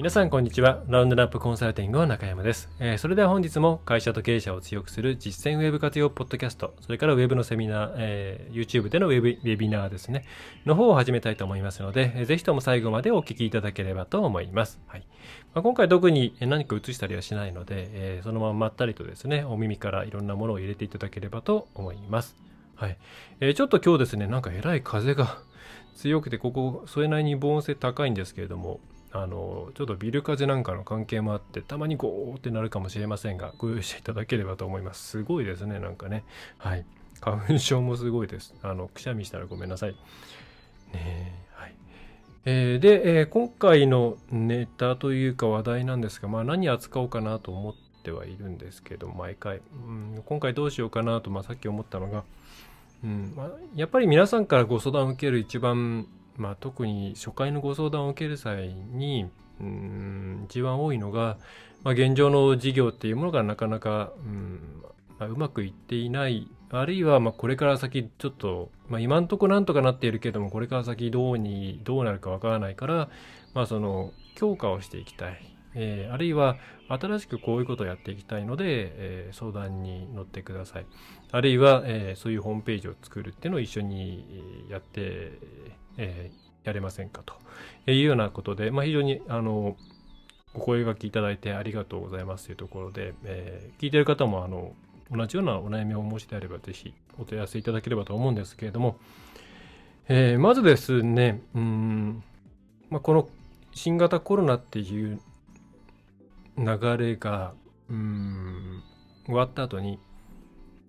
皆さんこんにちは。ラウンドナップコンサルティングの中山です、えー、それでは本日も会社と経営者を強くする実践ウェブ活用ポッドキャスト、それからウェブのセミナー、えー、YouTube でのウェブウェビナーですね、の方を始めたいと思いますので、えー、ぜひとも最後までお聞きいただければと思います。はいまあ、今回特に何か映したりはしないので、えー、そのまままったりとですね、お耳からいろんなものを入れていただければと思います。はい。えー、ちょっと今日ですね、なんかえらい風が強くて、ここ、それなりに防音性高いんですけれども、あのちょっとビル風なんかの関係もあってたまにゴーってなるかもしれませんがご容赦いただければと思います。すごいですねなんかね。はい。花粉症もすごいです。あのくしゃみしたらごめんなさい。ねはい。えー、で、えー、今回のネタというか話題なんですが、まあ、何扱おうかなと思ってはいるんですけど毎回、うん、今回どうしようかなと、まあ、さっき思ったのが、うんまあ、やっぱり皆さんからご相談を受ける一番まあ、特に初回のご相談を受ける際にうん一番多いのが、まあ、現状の事業っていうものがなかなかうんまあ、うまくいっていないあるいはまこれから先ちょっと、まあ、今んとこなんとかなっているけどもこれから先どうにどうなるかわからないから、まあ、その強化をしていきたい、えー、あるいは新しくこういうことをやっていきたいので、えー、相談に乗ってください。あるいは、えー、そういうホームページを作るっていうのを一緒にやってえー、やれませんかというようなことで、まあ、非常にあのお声がけいただいてありがとうございますというところで、えー、聞いてる方もあの同じようなお悩みをお申しであればぜひお問い合わせいただければと思うんですけれども、えー、まずですね、うんまあ、この新型コロナっていう流れがうん終わった後に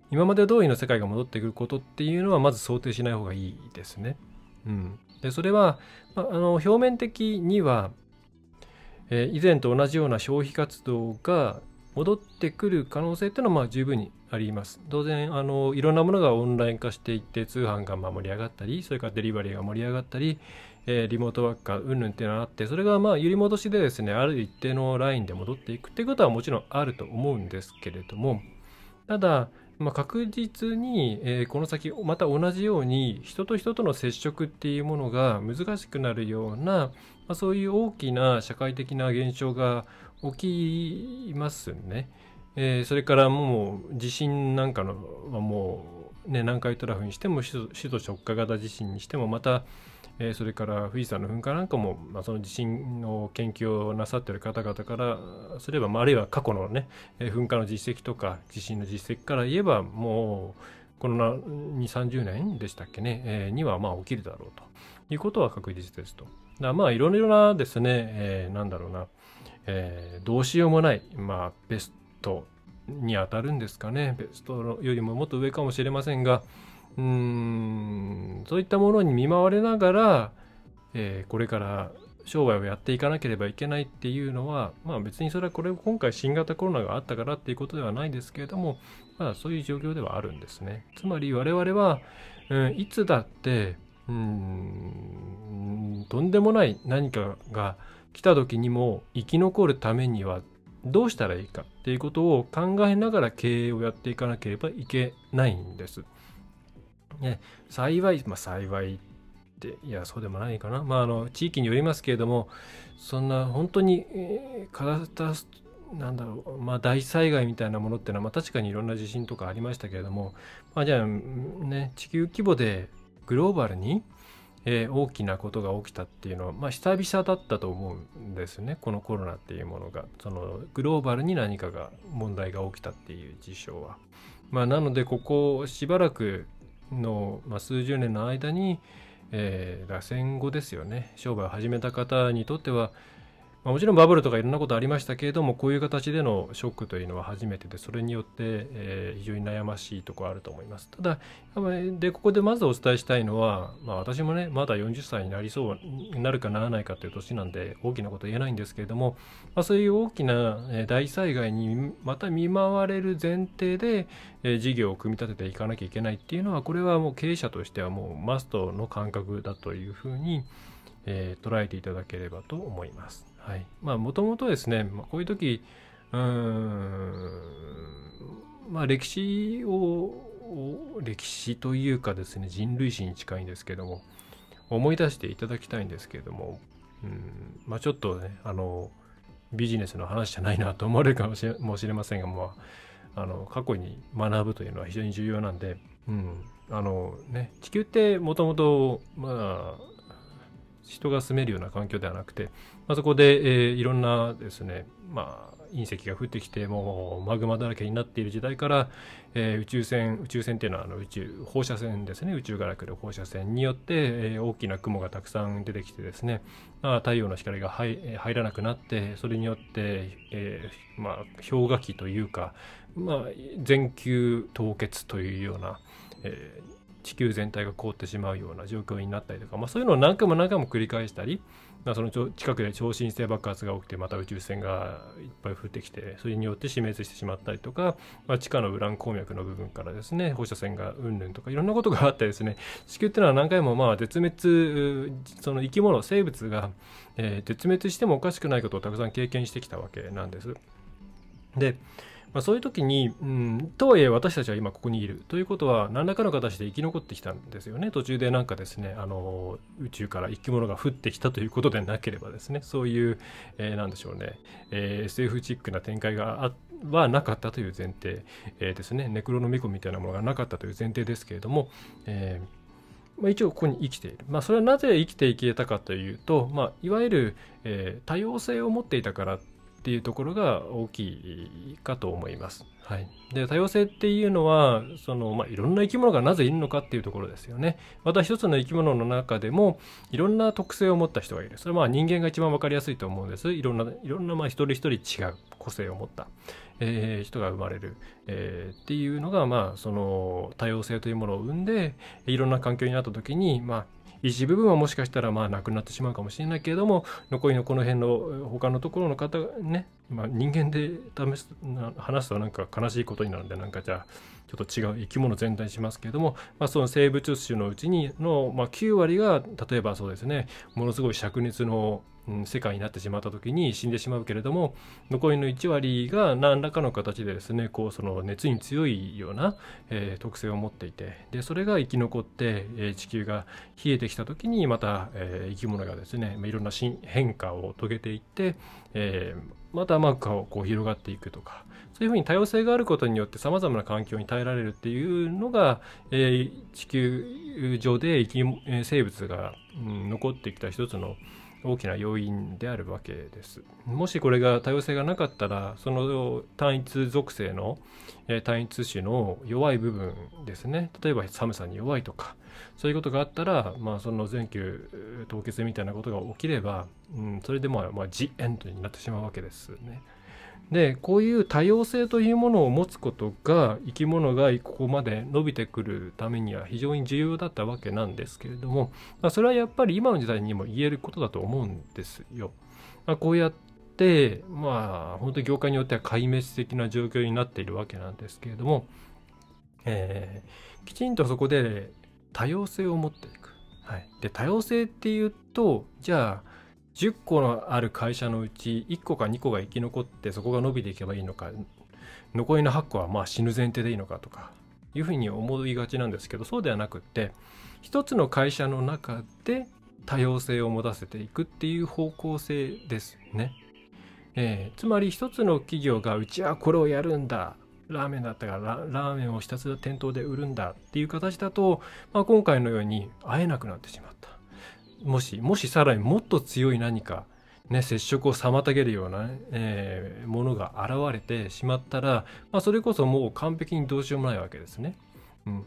今まで通りの世界が戻ってくることっていうのはまず想定しない方がいいですね。うん、でそれは、まあ、の表面的には、えー、以前と同じような消費活動が戻ってくる可能性っていうのはまあ十分にあります。当然あのいろんなものがオンライン化していって通販が盛り上がったりそれからデリバリーが盛り上がったり、えー、リモートワークがうんぬんっていうのがあってそれがまあ揺り戻しでですねある一定のラインで戻っていくっていうことはもちろんあると思うんですけれどもただまあ、確実に、えー、この先また同じように人と人との接触っていうものが難しくなるような、まあ、そういう大きな社会的な現象が起きますね。えー、それからもう地震なんかのはもう、ね、南海トラフにしても首都直下型地震にしてもまたえそれから富士山の噴火なんかも、まあ、その地震の研究をなさってる方々からすれば、まあ、るいは過去のね、え噴火の実績とか地震の実績から言えばもうこの2、30年でしたっけね、え、にはま起きるだろうということは確実ですと。だまあいろいろなですね、えー、なんだろうな、えー、どうしようもない、まあ、ベストに当たるんですかね、ベストよりももっと上かもしれませんが、うんそういったものに見舞われながら、えー、これから商売をやっていかなければいけないっていうのは、まあ別にそれはこれ今回新型コロナがあったからっていうことではないですけれども、まあそういう状況ではあるんですね。つまり我々は、うん、いつだって、うん、とんでもない何かが来た時にも生き残るためにはどうしたらいいかっていうことを考えながら経営をやっていかなければいけないんです。ね、幸い、まあ、幸いって、いや、そうでもないかな。まあ、あの、地域によりますけれども、そんな本当に、えー、体、なんだろう、まあ、大災害みたいなものっていうのは、まあ、確かにいろんな地震とかありましたけれども、まあ、じゃあ、ね、地球規模でグローバルに、えー、大きなことが起きたっていうのは、まあ、久々だったと思うんですね、このコロナっていうものが。そのグローバルに何かが問題が起きたっていう事象は。まあ、なので、ここしばらくの、まあ、数十年の間に、えー、戦後ですよね。商売を始めた方にとってはまあ、もちろんバブルとかいろんなことありましたけれどもこういう形でのショックというのは初めてでそれによって、えー、非常に悩ましいところあると思いますただでここでまずお伝えしたいのは、まあ、私もねまだ40歳になりそうになるかならないかという年なんで大きなこと言えないんですけれども、まあ、そういう大きな大災害にまた見舞われる前提で、えー、事業を組み立てていかなきゃいけないっていうのはこれはもう経営者としてはもうマストの感覚だというふうに、えー、捉えていただければと思います。はい。まあ、もともとですね、まあ、こういう時、うん、まあ、歴史を、歴史というかですね、人類史に近いんですけども、思い出していただきたいんですけれども、うん、まあ、ちょっとね、あの、ビジネスの話じゃないなと思われるかもしれ もしれませんが、まあ、あの過去に学ぶというのは非常に重要なんで、うん、あのね、地球ってもともと、まあ、人が住めるような環境ではなくて、まあ、そこで、えー、いろんなですね、まあ、隕石が降ってきてもうマグマだらけになっている時代から、えー、宇宙船宇宙船っていうのはあの宇宙放射線ですね。宇宙から来る放射線によって、えー、大きな雲がたくさん出てきてですね、まあ、太陽の光が入入らなくなってそれによって、えー、まあ、氷河期というか、まあ、全球凍結というような、えー地球全体が凍ってしまうような状況になったりとか、まあ、そういうのを何回も何回も繰り返したり、まあ、その近くで超新星爆発が起きてまた宇宙船がいっぱい降ってきてそれによって死滅してしまったりとか、まあ、地下のウラン鉱脈の部分からですね放射線がうんぬんとかいろんなことがあってですね地球っていうのは何回もまあ絶滅その生き物生物が、えー、絶滅してもおかしくないことをたくさん経験してきたわけなんです。でまあ、そういう時に、うん、とはいえ私たちは今ここにいるということは何らかの形で生き残ってきたんですよね。途中でなんかですねあの宇宙から生き物が降ってきたということでなければですね。そういう、えー、なんでしょうね、えー、SF チックな展開があはなかったという前提、えー、ですね。ネクロノミコみたいなものがなかったという前提ですけれども、えーまあ、一応ここに生きている。まあ、それはなぜ生きていけたかというと、まあ、いわゆる、えー、多様性を持っていたからっていうところが大きいかと思います。はい、で多様性っていうのはその、まあ、いろんな生き物がなぜいるのかっていうところですよね。また一つの生き物の中でもいろんな特性を持った人がいる。それはまあ人間が一番分かりやすいと思うんです。いろんないろんなまあ一人一人違う個性を持った、えー、人が生まれる、えー、っていうのがまあその多様性というものを生んでいろんな環境になった時にまあ一部分はもしかしたらまあなくなってしまうかもしれないけれども残りのこの辺の他のところの方ね、まあ、人間で試す話すとなんか悲しいことになるんでなんかじゃあちょっと違う生き物全体にしますけれども、まあ、その生物種のうちにの、まあ、9割が例えばそうですねものすごい灼熱の世界になってしまった時に死んでしまうけれども残りの1割が何らかの形でですねこうその熱に強いような、えー、特性を持っていてでそれが生き残って、えー、地球が冷えてきた時にまた、えー、生き物がですねいろんな変化を遂げていって、えまたマークがこう広がっていくとかそういうふうに多様性があることによってさまざまな環境に耐えられるっていうのが、え地球上で生き生物が、うん、残ってきた一つの大きな要因であるわけです。もしこれが多様性がなかったらその単一属性のえ単一種の弱い部分ですね例えば寒さに弱いとかそういうことがあったら、まあ、その全球凍結みたいなことが起きれば、うん、それでまあ、まあ、ジエンドになってしまうわけですね。でこういう多様性というものを持つことが生き物がここまで伸びてくるためには非常に重要だったわけなんですけれども、まあ、それはやっぱり今の時代にも言えることだと思うんですよ。まあ、こうやってまあ本当に業界によっては壊滅的な状況になっているわけなんですけれども、えー、きちんとそこで多様性を持っていく。はい、で多様性っていうとじゃあ10個のある会社のうち1個か2個が生き残ってそこが伸びていけばいいのか残りの8個はまあ死ぬ前提でいいのかとかいうふうに思いがちなんですけどそうではなくって一つの会社の中で多様性を持たせていくっていう方向性ですね。えー、つまり一つの企業がうちはこれをやるんだラーメンだったからラーメンをひたすら店頭で売るんだっていう形だと、まあ、今回のように会えなくなってしまった。もしもしさらにもっと強い何か、ね、接触を妨げるような、えー、ものが現れてしまったら、まあ、それこそもう完璧にどうしようもないわけですね。うん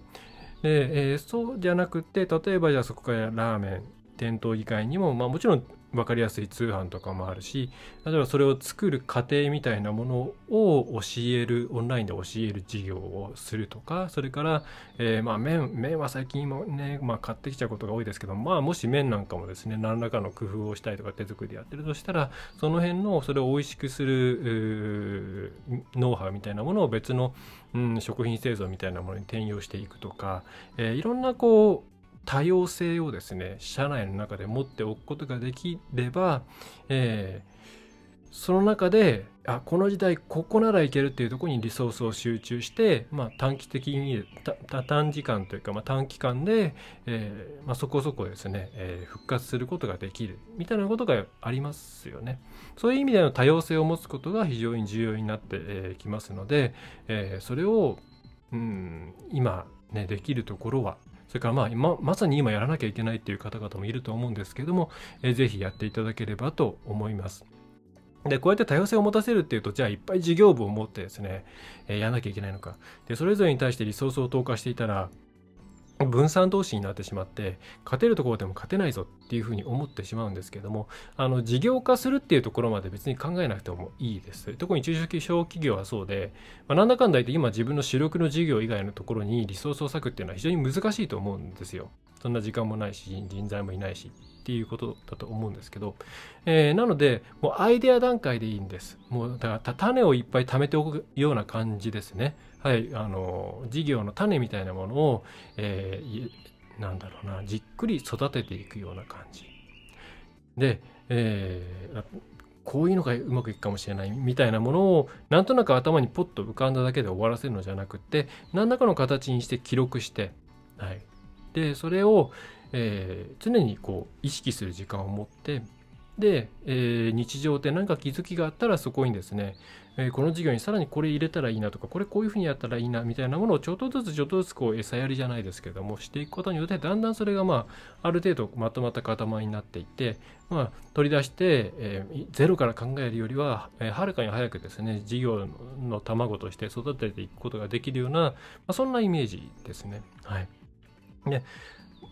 でえー、そうじゃなくて例えばじゃあそこからラーメン店頭以外にも、まあ、もちろん分かりやすい通販とかもあるし例えばそれを作る過程みたいなものを教えるオンラインで教える授業をするとかそれから、えー、まあ麺麺は最近もね、まあ、買ってきちゃうことが多いですけどまあもし麺なんかもですね何らかの工夫をしたりとか手作りでやってるとしたらその辺のそれを美味しくするノウハウみたいなものを別の、うん、食品製造みたいなものに転用していくとか、えー、いろんなこう多様性をですね社内の中で持っておくことができれば、えー、その中であこの時代ここならいけるっていうところにリソースを集中して、まあ、短期的に短時間というか、まあ、短期間で、えーまあ、そこそこですね、えー、復活することができるみたいなことがありますよね。そういう意味での多様性を持つことが非常に重要になってき、ますので、えー、それを、うん、今ねできるところはそれからまあ今まさに今やらなきゃいけないっていう方々もいると思うんですけども、えー、ぜひやっていただければと思います。で、こうやって多様性を持たせるっていうと、じゃあいっぱい事業部を持ってですね、えー、やらなきゃいけないのか。で、それぞれに対してリソースを投下していたら、分散投資になってしまって勝てるところでも勝てないぞっていうふうに思ってしまうんですけどもあの事業化するっていうところまで別に考えなくてもいいです。特に中小企業はそうで、まあ、なんだかんだ言って今自分の主力の事業以外のところにリソースを割くっていうのは非常に難しいと思うんですよ。そんな時間もないし人材もいないし。っていうことだと思うんですけど、えー、なのでもうアイデア段階でいいんです。もうだから種をいっぱい貯めておくような感じですね。はいあの事業の種みたいなものを、えー、なんだろうなじっくり育てていくような感じ。で、えー、こういうのがうまくいくかもしれないみたいなものをなんとなく頭にポッと浮かんだだけで終わらせるのじゃなくて何らかの形にして記録して、はい、でそれを、えー、常にこう意識する時間を持ってで、えー、日常で何か気づきがあったらそこにですね、えー、この授業にさらにこれ入れたらいいなとかこれこういうふうにやったらいいなみたいなものをちょっとずつちょっとずつこう餌やりじゃないですけどもしていくことによってだんだんそれがまあある程度まとまった塊になっていって、まあ、取り出して、えー、ゼロから考えるよりは、えー、はるかに早くですね事業の卵として育てていくことができるような、まあ、そんなイメージですね。はい、で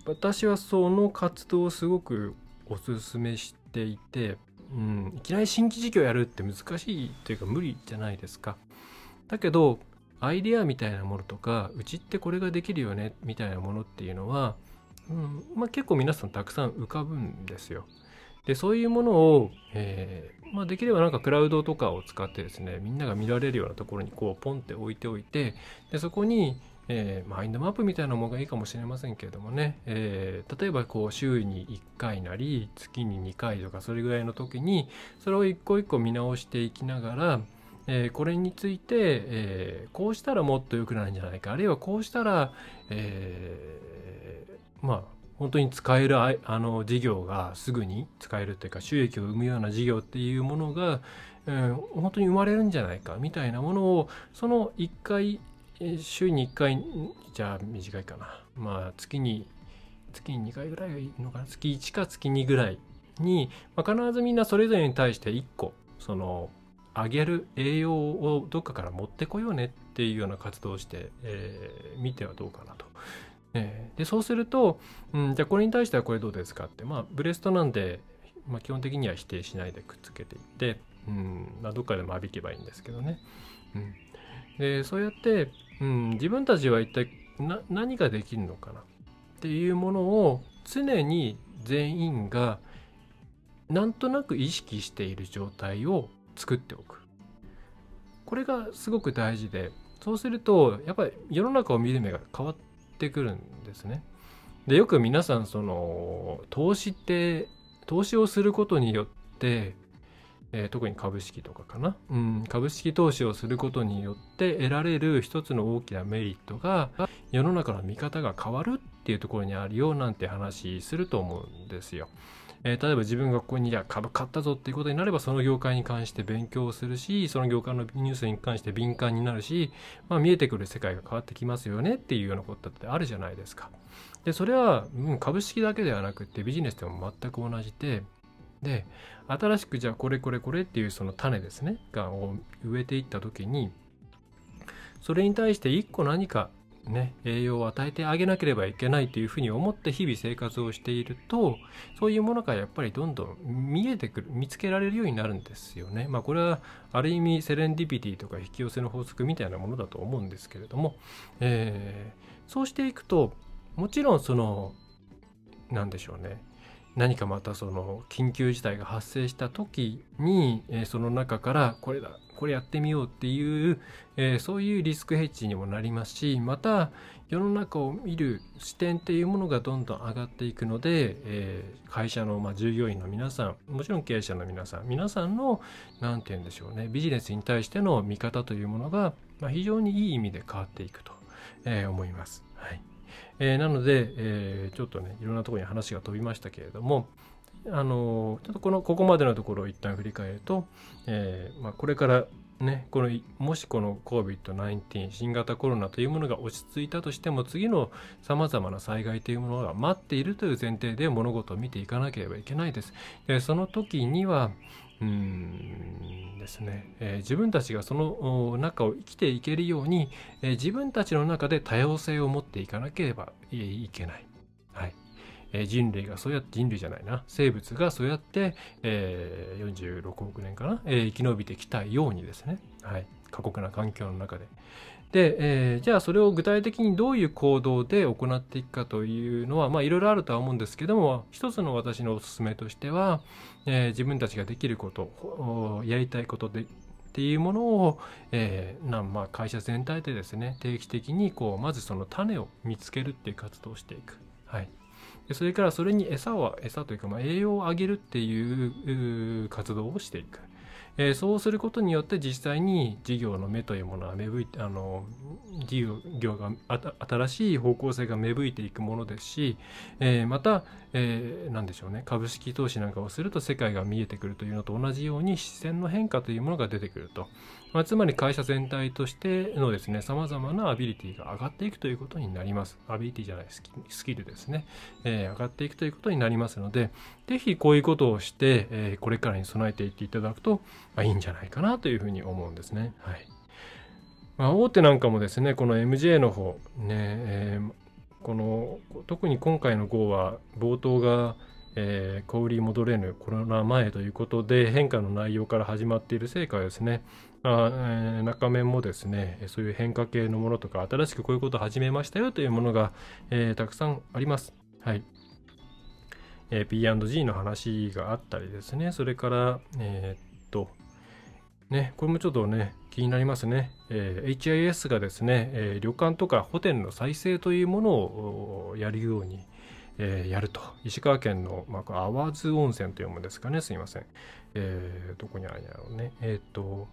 私はその活動をすごくおすすめしていて、うん、いきなり新規事業やるって難しいというか無理じゃないですか。だけどアイデアみたいなものとかうちってこれができるよねみたいなものっていうのは、うんまあ、結構皆さんたくさん浮かぶんですよ。でそういうものを、えー、まあ、できればなんかクラウドとかを使ってですねみんなが見られるようなところにこうポンって置いておいてでそこにえー、マインドマップみたいなものがいいかもしれませんけれどもね、えー、例えばこう週に1回なり月に2回とかそれぐらいの時にそれを一個一個見直していきながら、えー、これについて、えこうしたらもっと良くなるんじゃないかあるいはこうしたら、えまあ本当に使えるあの事業がすぐに使えるというか収益を生むような事業っていうものが、えー、本当に生まれるんじゃないかみたいなものをその1回週に1回じゃあ短いかなまあ月に月に2回ぐらいがいいのかな月1か月2ぐらいに、まあ、必ずみんなそれぞれに対して1個そのあげる栄養をどっかから持ってこようねっていうような活動をして、えー、見てはどうかなと。えー、でそうすると、うん、じゃあこれに対してはこれどうですかってまあブレストなんで、まあ、基本的には否定しないでくっつけていって、うんまあ、どっかでも浴びけばいいんですけどね。うん、でそうやってうん、自分たちは一体何ができるのかなっていうものを常に全員がなんとなく意識している状態を作っておく。これがすごく大事でそうするとやっぱり世の中を見る目が変わってくるんですね。でよく皆さんその投資って投資をすることによってえー、特に株式とかかな、うん、株式投資をすることによって得られる一つの大きなメリットが世の中の見方が変わるっていうところにあるよなんて話すると思うんですよ。えー、例えば自分がここに株買ったぞっていうことになればその業界に関して勉強するしその業界のニュースに関して敏感になるし、まあ、見えてくる世界が変わってきますよねっていうようなことってあるじゃないですか。でそれは、うん、株式だけではなくてビジネスでも全く同じでで新しくじゃあこれこれこれっていうその種ですねがを植えていった時にそれに対して一個何かね、栄養を与えてあげなければいけないというふうに思って日々生活をしているとそういうものがやっぱりどんどん見えてくる見つけられるようになるんですよね。まあこれはある意味セレンディピティとか引き寄せの法則みたいなものだと思うんですけれども、えー、そうしていくともちろんその何でしょうね何かまたその緊急事態が発生した時に、えー、その中からこれだこれやってみようっていう、えー、そういうリスクヘッジにもなりますしまた世の中を見る視点っていうものがどんどん上がっていくので、えー、会社の、まあ、従業員の皆さんもちろん経営者の皆さん皆さんの何て言うんでしょうねビジネスに対しての見方というものが、まあ、非常にいい意味で変わっていくと、えー、思います。はいえー、なので、えー、ちょっとねいろんなところに話が飛びましたけれどもあのちょっとこのここまでのところを一旦振り返ると、えーまあ、これからね、このもしこの COVID-19 新型コロナというものが落ち着いたとしても次のさまざまな災害というものが待っているという前提で物事を見ていかなければいけないです。でその時にはうん。ですね、えー、自分たちがその中を生きていけるように、えー、自分たちの中で多様性を持っていかなければいけない。はい。えー、人類がそうやって人類じゃないな。生物がそうやって、えー、46億年かな、えー、生き延びてきたようにですね、はい、過酷な環境の中で。で、えー、じゃあそれを具体的にどういう行動で行っていくかというのは、まあいろいろあるとは思うんですけども、一つの私のおすすめとしては、えー、自分たちができること、やりたいことで、っていうものを、えー、なまあ、会社全体でですね定期的にこうまずその種を見つけるっていう活動をしていく、はい、でそれからそれに餌は餌というか、まあ、栄養をあげるっていう活動をしていく、えー、そうすることによって実際に事業の目というものは芽吹いてあの事業が新しい方向性が芽吹いていくものですし、えー、また、えー、何でしょうね。株式投資なんかをすると世界が見えてくるというのと同じように視線の変化というものが出てくると、まあ、つまり会社全体としてのですね様々なアビリティが上がっていくということになります。アビリティじゃないスキルですね、えー、上がっていくということになりますのでぜひこういうことをして、えー、これからに備えていっていただくと、まあ、いいんじゃないかなというふうに思うんですね。はい。まあ、大手なんかもですねこの MJ の方ね、えー、この特に今回の号は冒頭が、えー、小売り戻れぬコロナ前ということで変化の内容から始まっている成果はですね、あ、中面もですねそういう変化系のものとか新しくこういうことを始めましたよというものが、えー、たくさんあります。はい。えー、P&G の話があったりですね。それからえー、っとねこれもちょっとね気になりますね、えー、HIS がですね、えー、旅館とかホテルの再生というものをやるように、え、やると。石川県の、まあ、淡津温泉というものですかね。すいません、え、どこにあるんやろうね。えっ、と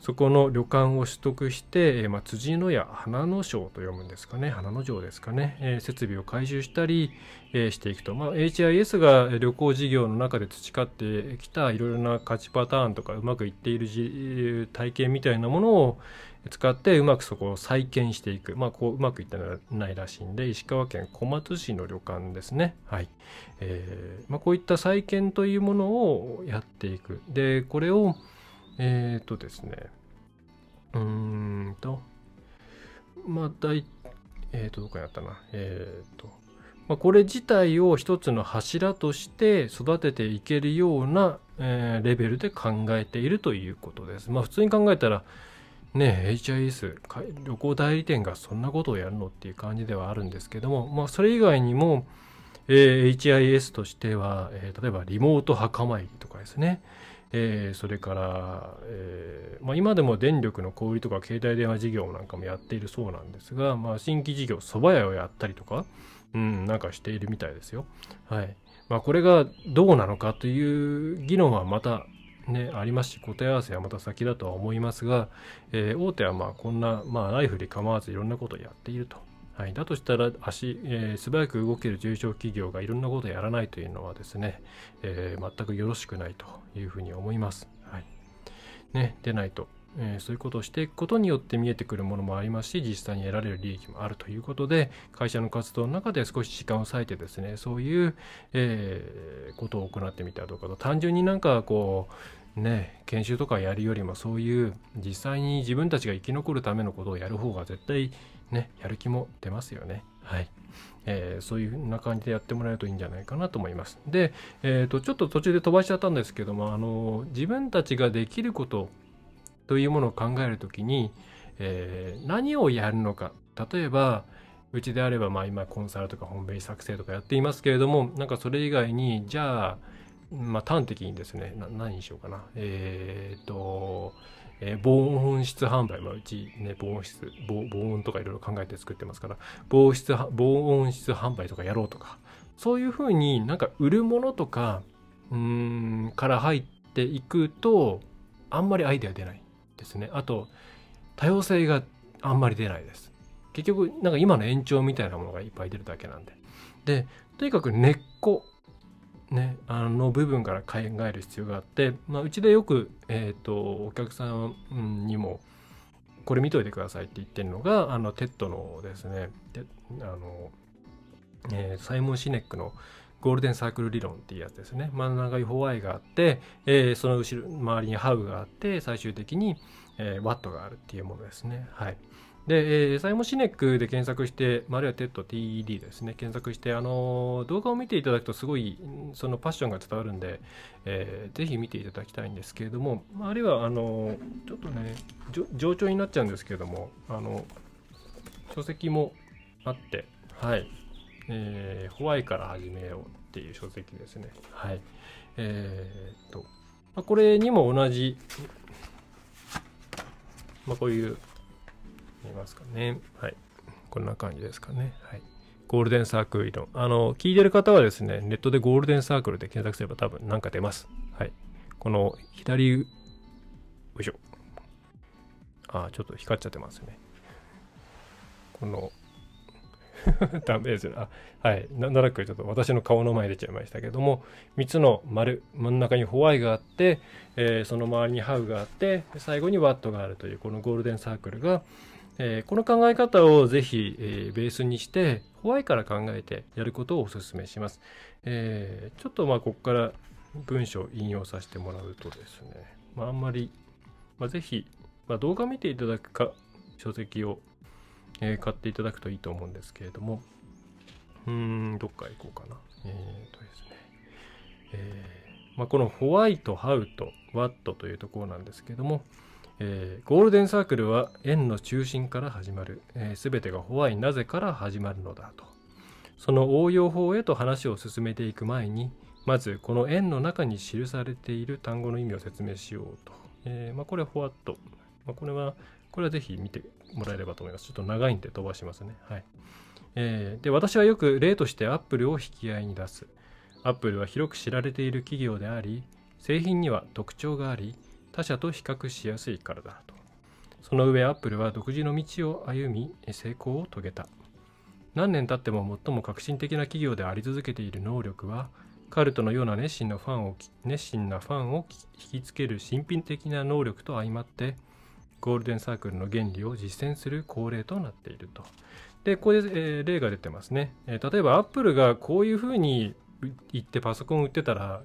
そこの旅館を取得して、まあ、辻の屋花の章と読むんですかね。花の城ですかね、え、設備を改修したり、え、していくと、まあ、HIS が旅行事業の中で培ってきたいろいろな価値パターンとかうまくいっている体験みたいなものを使ってうまくそこを再建していく、まあ、こううまくいってないらしいんで石川県小松市の旅館ですね、はい。えーまあ、こういった再建というものをやっていく。でこれをえっ、ー、とですね、うーんと、まあ、大、えっ、ー、と、どこにあったな、えっ、ー、と、まあ、これ自体を一つの柱として育てていけるような、え、レベルで考えているということです。まあ、普通に考えたら、ね、HIS 旅行代理店がそんなことをやるのっていう感じではあるんですけども、まあ、それ以外にも、えー、HIS としては、えー、例えばリモート墓参りとかですね、えー、それから、えーまあ、今でも電力の小売とか携帯電話事業なんかもやっているそうなんですが、まあ、新規事業蕎麦屋をやったりとか、うん、なんかしているみたいですよ。はいまあ、これがどうなのかという議論はまたね、ありますし答え合わせはまた先だとは思いますが、えー、大手はまあこんな、まあ、ライフで構わずいろんなことをやっているとはい、だとしたら足、えー、素早く動ける中小企業がいろんなことをやらないというのはですね、えー、全くよろしくないというふうに思います。はいね、でないと、えー、そういうことをしていくことによって見えてくるものもありますし実際に得られる利益もあるということで会社の活動の中で少し時間を割いてですねそういう、えー、ことを行ってみたらどうかと単純になんかこうね研修とかやるよりもそういう実際に自分たちが生き残るためのことをやる方が絶対ねやる気も出ますよね。はい。えー、そういうふうな感じでやってもらえるといいんじゃないかなと思います。で、えーと、ちょっと途中で飛ばしちゃったんですけどもあの自分たちができることというものを考えるときに、えー、何をやるのか。例えばうちであればまあ今コンサルとかホームページ作成とかやっていますけれどもなんかそれ以外にじゃあまあ端的にですね何にしようかな。えっ、ー、とえー、防音室販売、まあ、うちね、防音室防、防音とかいろいろ考えて作ってますから、防室、防音室販売とかやろうとか、そういうふうになんか売るものとか、うん、から入っていくと、あんまりアイデア出ないですね。あと、多様性があんまり出ないです。結局、なんか今の延長みたいなものがいっぱい出るだけなんで。で、とにかく根っこ、ね、あの部分から考える必要があって、まあ、うちでよく、えーと、お客さんにもこれ見といてくださいって言ってるのがあの TED のですねあの、えー、サイモン・シネックのゴールデンサークル理論っていうやつですね。真ん中に why があって、えー、その後ろ周りに how があって最終的に、えー、ワットがあるっていうものですね。はい。で、えー、サイモンシネックで検索して、あるいはテッド TED ですね、検索して、あの動画を見ていただくとすごいそのパッションが伝わるんで、えー、ぜひ見ていただきたいんですけれども、あるいは、あのちょっとね、冗長になっちゃうんですけれども、あの、書籍もあって、はい、えー、 why から始めようっていう書籍ですね。はい。えー、っと、ま、これにも同じ、まあ、こういう見ますかね。はい。こんな感じですかね。はい。ゴールデンサークル理論。あの、聞いてる方はですね、ネットでゴールデンサークルで検索すれば多分なんか出ます。はい。この左、よいしょ。あ、ちょっと光っちゃってますね。この ダメですあはい。なんとなくちょっと私の顔の前出ちゃいましたけども、3つの丸、真ん中にホワイがあって、えー、その周りにハウがあって、最後にワットがあるという、このゴールデンサークルが、えー、この考え方をぜひ、えー、ベースにしてホワイから考えてやることをお勧めします。えー、ちょっとまあここから文章を引用させてもらうとですね、まあ、あんまり、まあ、ぜひ、まあ、動画見ていただくか書籍を、え、買っていただくといいと思うんですけれどもうんどっか行こうかな。えー、とですね、えーまあ、このホワイト、ハウとワットというところなんですけれども、えー、ゴールデンサークルは円の中心から始まる、えー、べ、てがホワイなぜから始まるのだと。その応用法へと話を進めていく前に、まずこの円の中に記されている単語の意味を説明しようと。えー、まあ、これはフォワット。まあ、これは、これはぜひ見てもらえればと思います。ちょっと長いんで飛ばしますね。はい。えー、で、私はよく例としてアップルを引き合いに出す。アップルは広く知られている企業であり、製品には特徴があり、他社と比較しやすいからだと。その上アップルは独自の道を歩み成功を遂げた。何年経っても最も革新的な企業であり続けている能力はカルトのような熱心なファンを熱心なファンを引きつける神秘的な能力と相まってゴールデンサークルの原理を実践する恒例となっていると。で、ここで、えー、例が出てますね。えー、例えばアップルがこういうふうに言ってパソコン売ってたら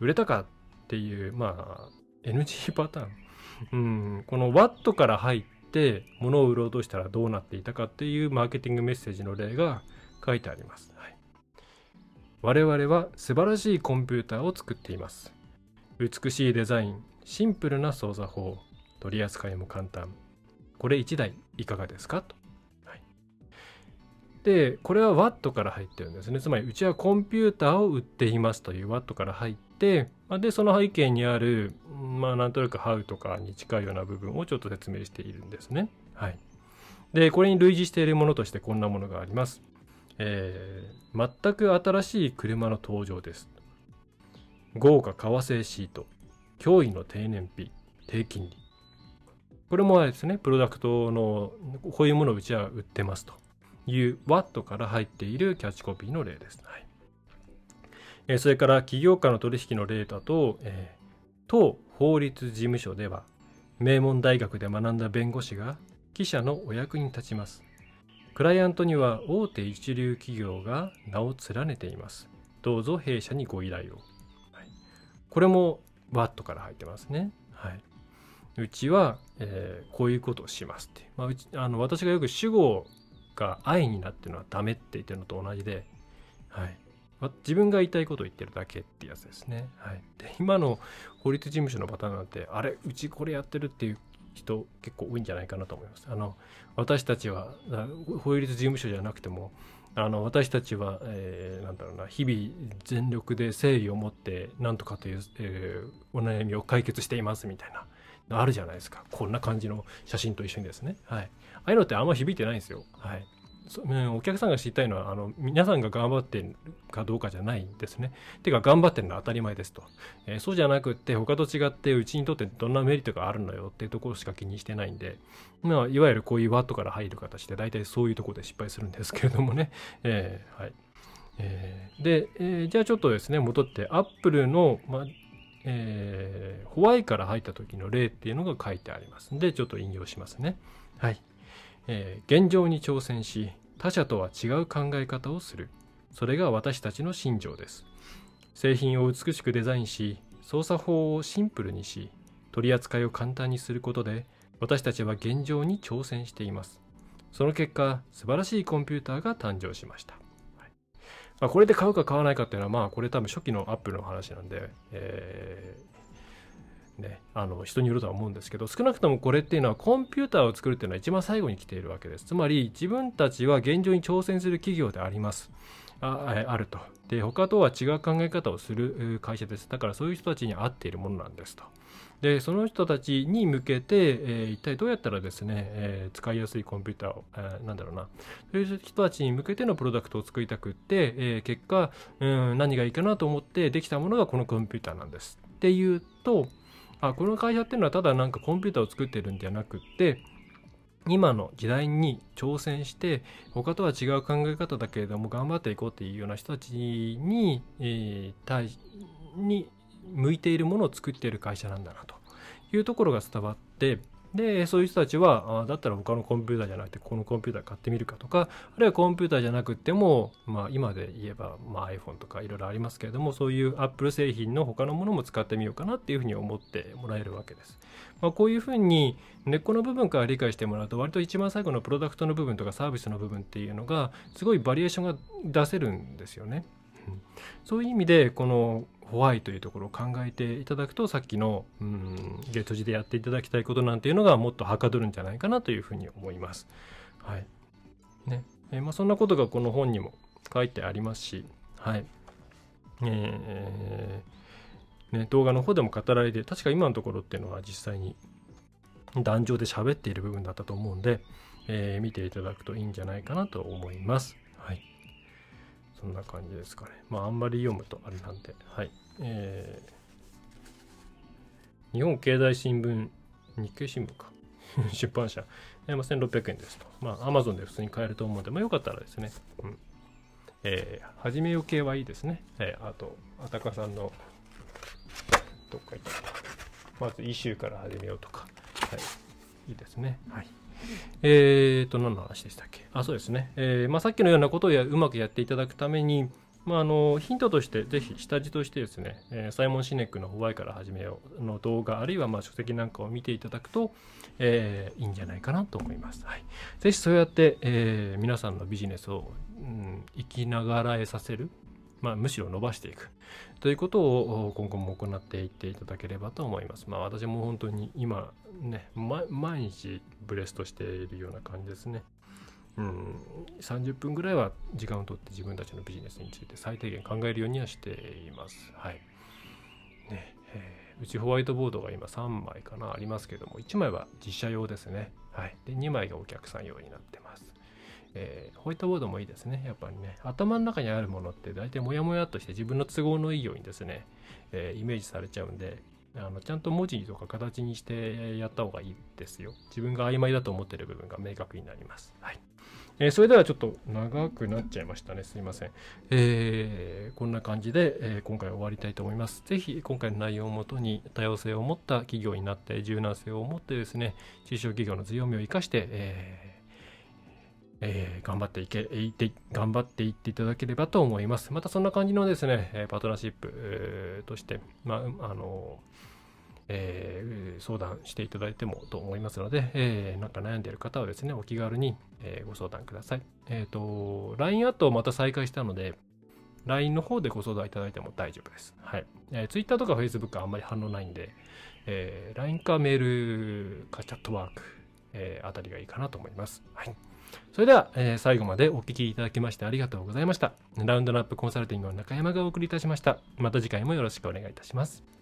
売れたかっていう、まあ、NG パターン。うん、この Watt から入って物を売ろうとしたらどうなっていたかっていうマーケティングメッセージの例が書いてあります。はい、我々は素晴らしいコンピューターを作っています。美しいデザイン、シンプルな操作法、取り扱いも簡単。これ1台いかがですか？と。はい、で、これは Watt から入ってるんですね。つまり、うちはコンピューターを売っていますという Watt から入って、で、その背景にある、まあ、なんとなくハウとかに近いような部分をちょっと説明しているんですね。はい。で、これに類似しているものとしてこんなものがあります。えー、全く新しい車の登場です。豪華革製シート、驚異の低燃費、低金利。これもあれですね、プロダクトのこういうものをうちは売ってますという Watt から入っているキャッチコピーの例です。はいえそれから企業間の取引の例だと、え当法律事務所では名門大学で学んだ弁護士が記者のお役に立ちます。クライアントには大手一流企業が名を連ねています。どうぞ弊社にご依頼を。はい、これもワットから入ってますね。はい。うちは、えー、こういうことをしますって。まあ、うちあの私がよく主語が愛になってるのはダメって言ってるのと同じで、はい。自分が言いたいことを言ってるだけってやつですね。はい。で、今の法律事務所のパターンなんて、あれ、うちこれやってるっていう人結構多いんじゃないかなと思います。あの、私たちは、法律事務所じゃなくても、あの私たちは、えー、なんだろうな日々全力で誠意を持って何とかという、えー、お悩みを解決していますみたいなあるじゃないですかこんな感じの写真と一緒にですねはいああいうのってあんま響いてないんですよはい、お客さんが知りたいのはあの皆さんが頑張ってるかどうかじゃないんですね。てか頑張ってるのは当たり前ですと、えー、そうじゃなくって他と違ってうちにとってどんなメリットがあるのよっていうところしか気にしてないんで、まあ、いわゆるこういうワットから入る形で大体そういうところで失敗するんですけれどもね。えー、はい。えー、で、えー、じゃあちょっとですね戻ってアップルの、まあえー、ホワイから入った時の例っていうのが書いてありますんでちょっと引用しますね。はい。えー、現状に挑戦し他者とは違う考え方をする。それが私たちの信条です。製品を美しくデザインし操作法をシンプルにし取り扱いを簡単にすることで私たちは現状に挑戦しています。その結果素晴らしいコンピューターが誕生しました、はい。まあ、これで買うか買わないかっていうのはまあこれ多分初期のアップルの話なんで、えね、あの人によるとは思うんですけど少なくともこれっていうのはコンピューターを作るっていうのは一番最後に来ているわけです。つまり自分たちは現状に挑戦する企業であります。ああると。で他とは違う考え方をする会社です。だからそういう人たちに合っているものなんですと。でその人たちに向けて、えー、一体どうやったらですね、えー、使いやすいコンピューターを、えー、なんだろうな。そういう人たちに向けてのプロダクトを作りたくって、えー、結果、うん、何がいいかなと思ってできたものがこのコンピューターなんです。っていうとあこの会社っていうのはただなんかコンピューターを作ってるんじゃなくって今の時代に挑戦して他とは違う考え方だけれども頑張っていこうっていうような人たちに,、えー、対に向いているものを作っている会社なんだなというところが伝わってで、そういう人たちは、あだったら他のコンピューターじゃなくて、このコンピューター買ってみるかとか、あるいはコンピューターじゃなくても、まあ今で言えば、まあ iPhone とかいろいろありますけれども、そういう Apple 製品の他のものも使ってみようかなっていうふうに思ってもらえるわけです。まあこういうふうに根っこの部分から理解してもらうと、割と一番最後のプロダクトの部分とかサービスの部分っていうのが、すごいバリエーションが出せるんですよね。そういう意味で、このホワイというところを考えていただくとさっきのうんゲート字でやっていただきたいことなんていうのがもっとはかどるんじゃないかなというふうに思います。はいねえー、まあ、そんなことがこの本にも書いてありますし、はいえーね、動画の方でも語られて確か今のところっていうのは実際に壇上で喋っている部分だったと思うんで、えー、見ていただくといいんじゃないかなと思います。はいそんな感じですかね。まあ、あんまり読むとあれなんで、はい。えー、日本経済新聞、日経新聞か。出版社、え、ま、1600円ですと。まあ、アマゾンで普通に買えると思うので、まあ、よかったらですね、うん。えー、始めよ系はいいですね。えー、あと、あたかさんの、どっか行った。まず、イシューから始めようとか、はい。いいですね。はい。えーと、何の話でしたっけ？あ、そうですね。えー、まあ、さっきのようなことをうまくやっていただくために、まあ、あのヒントとしてぜひ下地としてですね、えー、サイモン・シネックのホワイから始めようの動画あるいはまあ書籍なんかを見ていただくと、えー、いいんじゃないかなと思います。はい、ぜひそうやって、えー、皆さんのビジネスを、うん、生きながらえさせる、まあ、むしろ伸ばしていくということを今後も行っていっていただければと思います。まあ、私も本当に今ね、毎日ブレストしているような感じですね。うん、30分ぐらいは時間をとって自分たちのビジネスについて最低限考えるようにはしています。はい。ね、えー、うちホワイトボードが今3枚かなありますけども、1枚は実写用ですね。はい。で、2枚がお客さん用になってます。えー、ホワイトボードもいいですね。やっぱりね、頭の中にあるものって大体モヤモヤとして自分の都合のいいようにですね、えー、イメージされちゃうんで、あのちゃんと文字とか形にしてやった方がいいですよ。自分が曖昧だと思ってる部分が明確になります。はい。えー、それではちょっと長くなっちゃいましたね。すいません。えー、こんな感じで、えー、今回終わりたいと思います。ぜひ今回の内容をもとに多様性を持った企業になって柔軟性を持ってですね、中小企業の強みを生かして、ええー頑張っていけいって頑張っていっていただければと思います。またそんな感じのですね、パートナーシップ、として、まあ、あのえー相談していただいてもと思いますので、えーなんか悩んでいる方はですね、お気軽に、えーご相談ください。えっ、と、LINE アットをまた再開したので、LINE の方でご相談いただいても大丈夫です。はい。えー Twitter とか Facebook はあんまり反応ないんで、えー LINE かメールかチャットワーク、えーあたりがいいかなと思います。はい。それでは、えー最後までお聞きいただきましてありがとうございました。ラウンドナップコンサルティングの中山がお送りいたしました。また次回もよろしくお願いいたします。